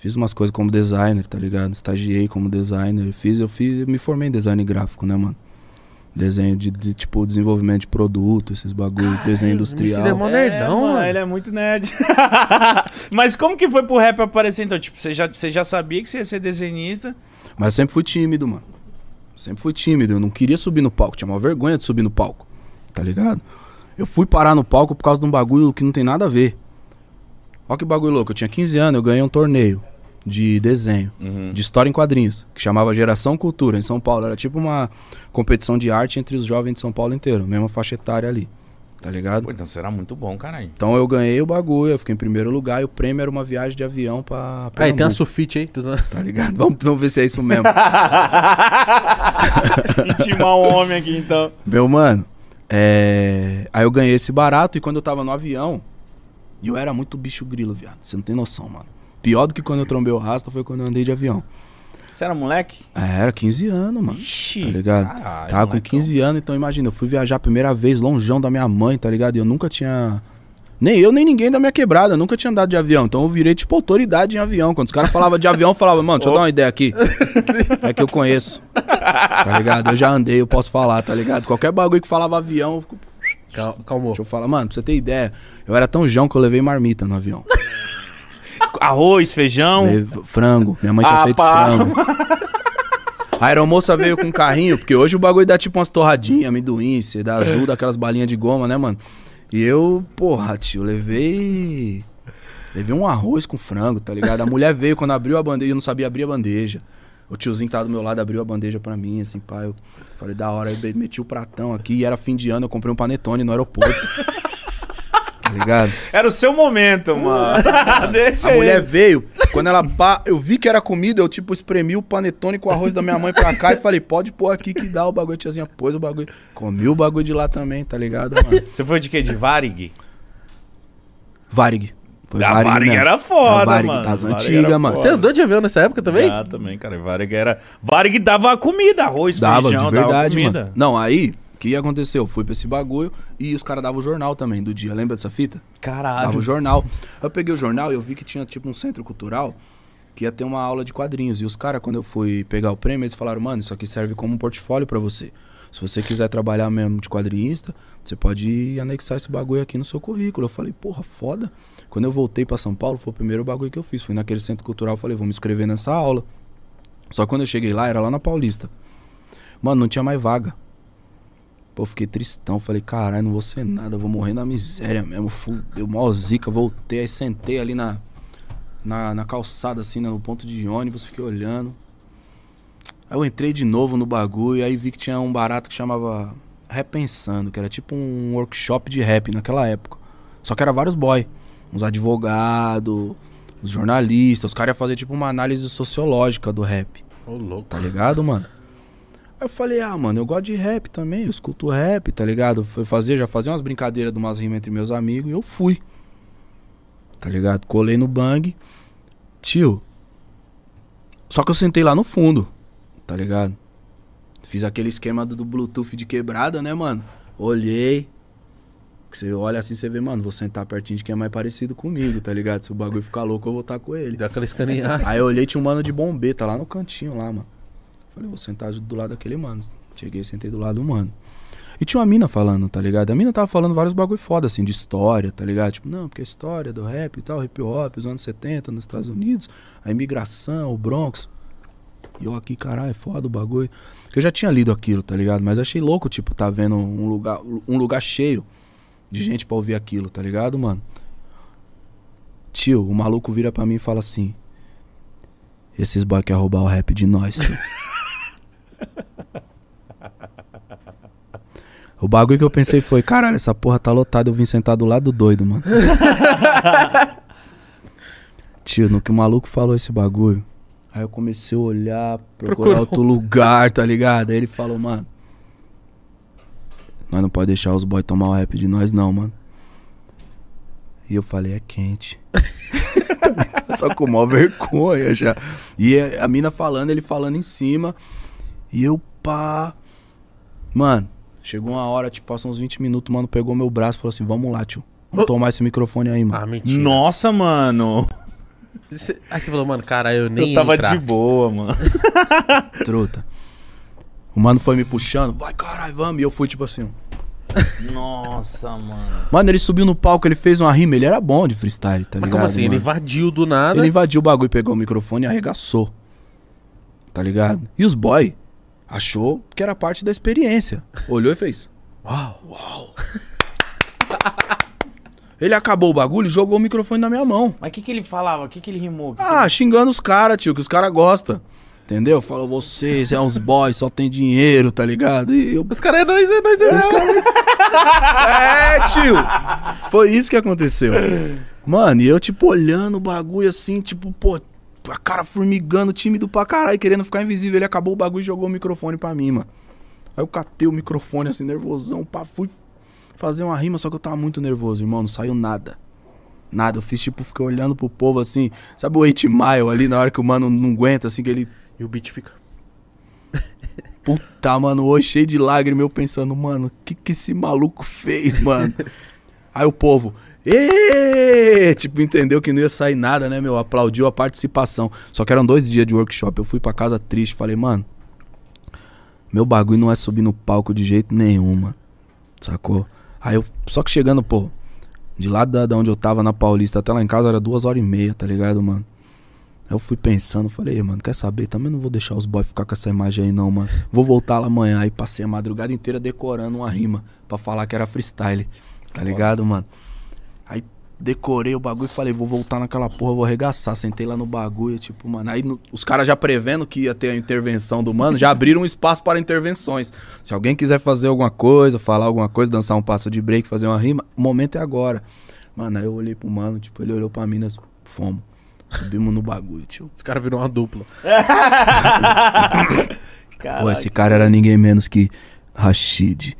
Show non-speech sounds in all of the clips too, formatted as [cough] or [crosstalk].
Fiz umas coisas como designer, tá ligado? Estagiei como designer. Fiz, eu fiz, eu me formei em design gráfico, né, mano? Desenho de, de, tipo, desenvolvimento de produto, esses bagulho, desenho industrial. é mó nerdão, mano, mano. Ele é muito nerd. [laughs] Mas como que foi pro rap aparecer então? Tipo, você já, você já sabia que você ia ser desenhista? Mas eu sempre fui tímido, mano. Sempre fui tímido. Eu não queria subir no palco. Tinha uma vergonha de subir no palco. Tá ligado? Eu fui parar no palco por causa de um bagulho que não tem nada a ver. Olha que bagulho louco. Eu tinha 15 anos, eu ganhei um torneio de desenho, Uhum. de história em quadrinhos, que chamava Geração Cultura, em São Paulo. Era tipo uma competição de arte entre os jovens de São Paulo inteiro. Mesma faixa etária ali. Tá ligado? Pô, então você era muito bom, caralho. Então eu ganhei o bagulho, eu fiquei em primeiro lugar e o prêmio era uma viagem de avião pra. Aí tem a sulfite aí. tá? Tá ligado? Vamos, vamos ver se é isso mesmo. [laughs] Intimar um homem aqui então. Meu mano, é... aí eu ganhei esse barato e quando eu tava no avião, eu era muito bicho grilo, viado. Você não tem noção, mano. Pior do que quando eu trombei o rasta foi quando eu andei de avião. Você era moleque? É, era 15 anos, mano. Ixi, Tá ligado? caralho, Tava com molecão. 15 anos, então imagina, eu fui viajar a primeira vez longeão da minha mãe, tá ligado? E eu nunca tinha. Nem eu, nem ninguém da minha quebrada, nunca tinha andado de avião. Então eu virei, tipo, autoridade em avião. Quando os caras falavam de avião, eu falava, mano, deixa eu dar uma ideia aqui. É que eu conheço. Tá ligado? Eu já andei, eu posso falar, tá ligado? Qualquer bagulho que falava avião, Cal- Calmou. deixa eu falar, mano, pra você ter ideia, eu era tão jão que eu levei marmita no avião. [laughs] Arroz, feijão. Leve- frango. Minha mãe tinha Ah, feito pá. frango. [laughs] A aeromoça veio com um carrinho, porque hoje o bagulho dá tipo umas torradinhas, amendoim, você dá azul, daquelas balinhas de goma, né, mano? E eu, porra, tio, levei. Levei um arroz com frango, tá ligado? A mulher veio quando abriu a bandeja, eu não sabia abrir a bandeja. O tiozinho que tava do meu lado abriu a bandeja pra mim, assim, pá. Eu falei, da hora, aí be- meti o pratão aqui e era fim de ano, eu comprei um panetone no aeroporto. [laughs] tá ligado? Era o seu momento, [laughs] mano. Deixa A mulher ele. veio, quando ela pá, eu vi que era comida, eu tipo espremi o panetone com o arroz da minha mãe pra cá e falei, pode pôr aqui que dá o bagulho, tiazinha, pôs o bagulho. Comi o bagulho de lá também, tá ligado, mano? Você foi de quê? De Varig? Varig. Foi A Varig mesmo. era foda, A Varig mano. das antigas, mano. foda. Você andou de avião nessa época também? Ah, também, cara. Varig era. Varig dava comida, arroz, Dava, feijão, de verdade, dava comida. mano. Não, aí, o que aconteceu? Eu fui pra esse bagulho e os caras davam o jornal também do dia, lembra dessa fita? Dava Caralho. o jornal. Eu peguei o jornal e eu vi que tinha tipo um centro cultural que ia ter uma aula de quadrinhos. E os caras, quando eu fui pegar o prêmio, eles falaram, mano, isso aqui serve como um portfólio pra você. Se você quiser trabalhar mesmo de quadrinista, você pode anexar esse bagulho aqui no seu currículo. Eu falei, porra, foda. Quando eu voltei pra São Paulo, foi o primeiro bagulho que eu fiz. Fui naquele centro cultural, falei, vou me inscrever nessa aula. Só que quando eu cheguei lá, era lá na Paulista. Mano, não tinha mais vaga. Pô, fiquei tristão. Falei, caralho, não vou ser nada, vou morrer na miséria mesmo. Fudeu, mó zica. Voltei, aí sentei ali na, na, na calçada, assim, né, no ponto de ônibus, fiquei olhando. Aí eu entrei de novo no bagulho, aí vi que tinha um barato que chamava Repensando, que era tipo um workshop de rap naquela época. Só que era vários boy. Uns advogados, os jornalistas. Os caras iam fazer tipo uma análise sociológica do rap. Ô, louco. Tá ligado, mano? Aí eu falei, ah, mano, eu gosto de rap também, eu escuto rap, tá ligado? Fui fazer, já fazia umas brincadeiras de umas rimas entre meus amigos e eu fui. Tá ligado? Colei no bang. Tio. Só que eu sentei lá no fundo, tá ligado? Fiz aquele esquema do, do Bluetooth de quebrada, né, mano? Olhei. Você olha assim, você vê, mano, vou sentar pertinho de quem é mais parecido comigo, tá ligado? Se o bagulho ficar louco, eu vou estar com ele. Deu aquela escaneada. Aí eu olhei, tinha um mano de bombeta lá no cantinho lá, mano. Falei, vou sentar do lado daquele mano. Cheguei, sentei do lado do mano. E tinha uma mina falando, tá ligado? A mina tava falando vários bagulho foda, assim, de história, tá ligado? Tipo, não, porque a história do rap e tal, hip hop, os anos 70 nos Estados Unidos, a imigração, o Bronx. E eu aqui, caralho, é foda o bagulho. Porque eu já tinha lido aquilo, tá ligado? Mas achei louco, tipo, tá vendo um lugar, um lugar cheio de gente pra ouvir aquilo, tá ligado, mano? Tio, o maluco vira pra mim e fala assim: Esses boy quer roubar o rap de nós, tio. [laughs] o bagulho que eu pensei foi: caralho, essa porra tá lotada, eu vim sentar do lado do doido, mano. [laughs] tio, no que o maluco falou esse bagulho, aí eu comecei a olhar, procurar Procurou. outro lugar, tá ligado? Aí ele falou: mano, nós não pode deixar os boys tomar o rap de nós, não, mano. E eu falei, é quente. [laughs] Só com maior vergonha já. E a a mina falando, ele falando em cima. E eu, pá. Mano, chegou uma hora, tipo, passou uns 20 minutos, mano, pegou meu braço e falou assim: vamos lá, tio. Vamos tomar esse microfone aí, mano. Ah, mentira. Nossa, mano. Cê- Aí você falou, mano, cara, eu nem Eu tava de boa, mano. [laughs] Truta. O mano foi me puxando, vai caralho, vamos. E eu fui tipo assim. Nossa, mano. Mano, ele subiu no palco, ele fez uma rima, ele era bom de freestyle, tá Mas ligado? como assim? Ele mano? invadiu do nada. Ele invadiu o bagulho, pegou o microfone e arregaçou. Tá ligado? E os boy achou que era parte da experiência. Olhou e fez. Uau. [laughs] Ele acabou o bagulho e jogou o microfone na minha mão. Mas o que, que ele falava? O que, que ele rimou? Que que Ah, xingando os caras, tio, que os caras gostam. Entendeu? Falou, vocês é uns boys, só tem dinheiro, tá ligado? E eu. Os caras é nós, é nós, é Os nós. caras. [laughs] é, tio! Foi isso que aconteceu. Mano, e eu, tipo, olhando o bagulho assim, tipo, pô, a cara formigando, tímido pra caralho, querendo ficar invisível. Ele acabou o bagulho e jogou o microfone pra mim, mano. Aí eu catei o microfone assim, nervosão, pá, fui fazer uma rima, só que eu tava muito nervoso, irmão, não saiu nada. Nada, eu fiz tipo, fiquei olhando pro povo assim, sabe o 8 Mile ali, na hora que o mano não aguenta, assim, que ele E o beat fica. [laughs] Puta, mano, hoje cheio de lágrimas, eu pensando, mano, o que que esse maluco fez, mano? [laughs] Aí o povo, Êêê! Tipo, entendeu que não ia sair nada, né, meu? Aplaudiu a participação. Só que eram dois dias de workshop. Eu fui pra casa triste, falei, mano, meu bagulho não é subir no palco de jeito nenhum, mano. Sacou? Aí eu, só que chegando, pô, de lá da, da onde eu tava, na Paulista, até lá em casa era duas horas e meia, tá ligado, mano? Aí eu fui pensando, falei, "Ei, mano, quer saber? Também não vou deixar os boys ficar com essa imagem aí, não, mano. Vou voltar lá amanhã. Aí passei a madrugada inteira decorando uma rima pra falar que era freestyle, tá ligado, mano? Aí decorei o bagulho e falei, vou voltar naquela porra, vou arregaçar. Sentei lá no bagulho, tipo, mano. Aí no- os caras já prevendo que ia ter a intervenção do mano, já abriram um espaço para intervenções. Se alguém quiser fazer alguma coisa, falar alguma coisa, dançar um passo de break, fazer uma rima, o momento é agora. Mano, aí eu olhei pro mano, tipo, ele olhou pra mim, nós fomos. Subimos no bagulho, tio. Os caras viram uma dupla. Caraca. [laughs] Pô, esse cara era ninguém menos que Rashid.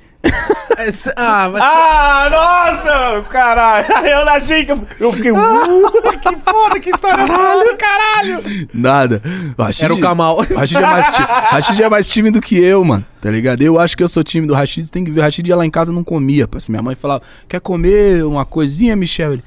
Ah, mas... Ah, nossa! Caralho! [laughs] Eu achei que eu, eu fiquei. Uh, [laughs] que foda, que história foda, caralho! Nada. O Rashid, Era o Kamal. o Rashid é, mais ti- [laughs] Rashid é mais tímido que eu, mano. Tá ligado? Eu acho que eu sou tímido. O Rashid tem que ver. O Rashid ia lá em casa não comia. Parece minha mãe falava: Quer comer uma coisinha, Michel? Ele.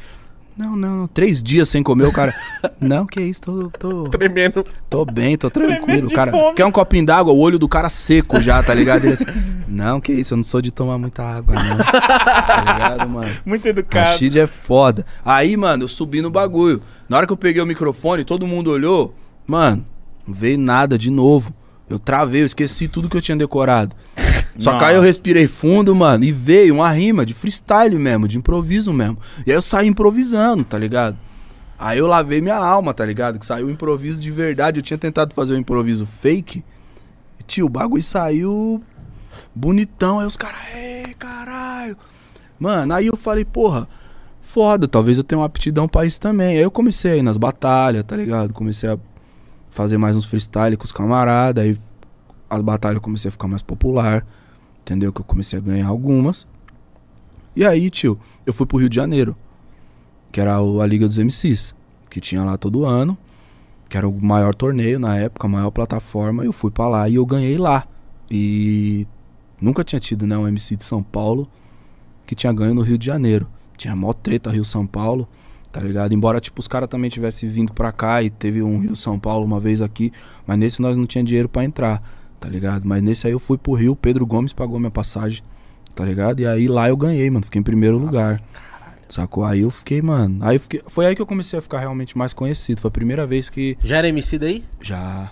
Não, não, não. Três dias sem comer, o cara. [laughs] Não, que isso, tô, tô, Tremendo. tô bem, tô tranquilo. Cara fome. quer um copinho d'água, o olho do cara seco já, tá ligado? Ele assim, [laughs] não, que isso, eu não sou de tomar muita água, não. tá ligado, mano? Muito educado. Rashid é foda. Aí, mano, eu subi no bagulho. Na hora que eu peguei o microfone, todo mundo olhou. Mano, não veio nada de novo. Eu travei, eu esqueci tudo que eu tinha decorado. Só que aí eu respirei fundo, mano, e veio uma rima de freestyle mesmo, de improviso mesmo. E aí eu saí improvisando, tá ligado? Aí eu lavei minha alma, tá ligado? Que saiu improviso de verdade. Eu tinha tentado fazer um improviso fake. E, tio, o bagulho saiu bonitão. Aí os caras, ei, caralho. Mano, aí eu falei, porra, foda, talvez eu tenha uma aptidão pra isso também. Aí eu comecei a ir nas batalhas, tá ligado? Comecei a fazer mais uns freestyle com os camaradas. Aí as batalhas comecei a ficar mais popular. Entendeu? Que eu comecei a ganhar algumas. E aí, tio, eu fui pro Rio de Janeiro. Que era a Liga dos MCs. Que tinha lá todo ano. Que era o maior torneio na época, a maior plataforma. Eu fui pra lá e eu ganhei lá. E nunca tinha tido, né, um MC de São Paulo que tinha ganho no Rio de Janeiro. Tinha mó treta Rio-São Paulo, tá ligado? Embora, tipo, os caras também tivessem vindo pra cá e teve um Rio-São Paulo uma vez aqui, mas nesse nós não tinha dinheiro pra entrar, tá ligado? Mas nesse aí eu fui pro Rio, Pedro Gomes pagou minha passagem, tá ligado? E aí lá eu ganhei, mano, fiquei em primeiro Nossa, lugar. Caralho. Sacou? Aí eu fiquei, mano. Aí fiquei, foi aí que eu comecei a ficar realmente mais conhecido. Foi a primeira vez que. Já era MC daí? Já.